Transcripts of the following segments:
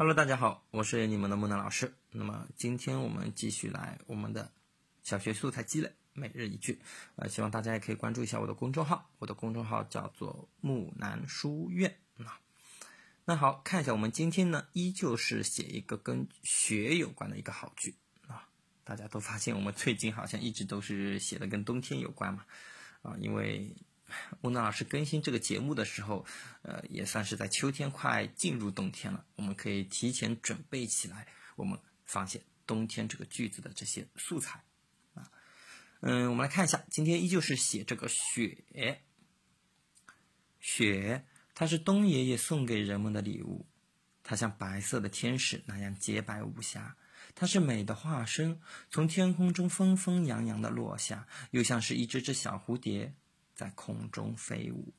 Hello，大家好，我是你们的木南老师。那么今天我们继续来我们的小学素材积累每日一句，呃，希望大家也可以关注一下我的公众号，我的公众号叫做木南书院啊。那好看一下，我们今天呢依旧是写一个跟雪有关的一个好句啊。大家都发现我们最近好像一直都是写的跟冬天有关嘛啊，因为。木南老师更新这个节目的时候，呃，也算是在秋天快进入冬天了，我们可以提前准备起来，我们仿写冬天这个句子的这些素材，啊，嗯，我们来看一下，今天依旧是写这个雪，雪，它是冬爷爷送给人们的礼物，它像白色的天使那样洁白无瑕，它是美的化身，从天空中纷纷扬扬的落下，又像是一只只小蝴蝶。在空中飞舞，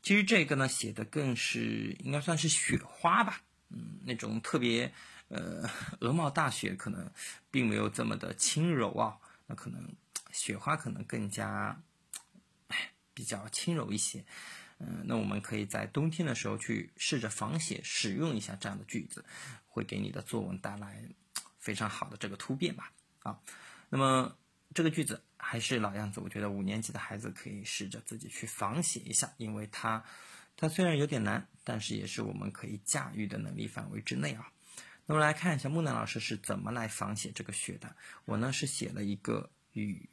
其实这个呢写的更是应该算是雪花吧，嗯，那种特别呃鹅毛大雪可能并没有这么的轻柔啊，那可能雪花可能更加比较轻柔一些，嗯，那我们可以在冬天的时候去试着仿写使用一下这样的句子，会给你的作文带来非常好的这个突变吧，啊，那么。这个句子还是老样子，我觉得五年级的孩子可以试着自己去仿写一下，因为它，它虽然有点难，但是也是我们可以驾驭的能力范围之内啊。那么来看一下木南老师是怎么来仿写这个雪的。我呢是写了一个雨，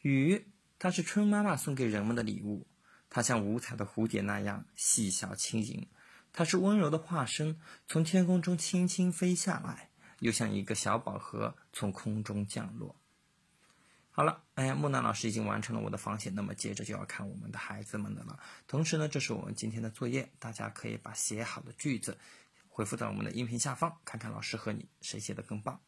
雨它是春妈妈送给人们的礼物，它像五彩的蝴蝶那样细小轻盈，它是温柔的化身，从天空中轻轻飞下来，又像一个小宝盒从空中降落。好了，哎呀，木南老师已经完成了我的仿写，那么接着就要看我们的孩子们的了。同时呢，这是我们今天的作业，大家可以把写好的句子回复在我们的音频下方，看看老师和你谁写的更棒。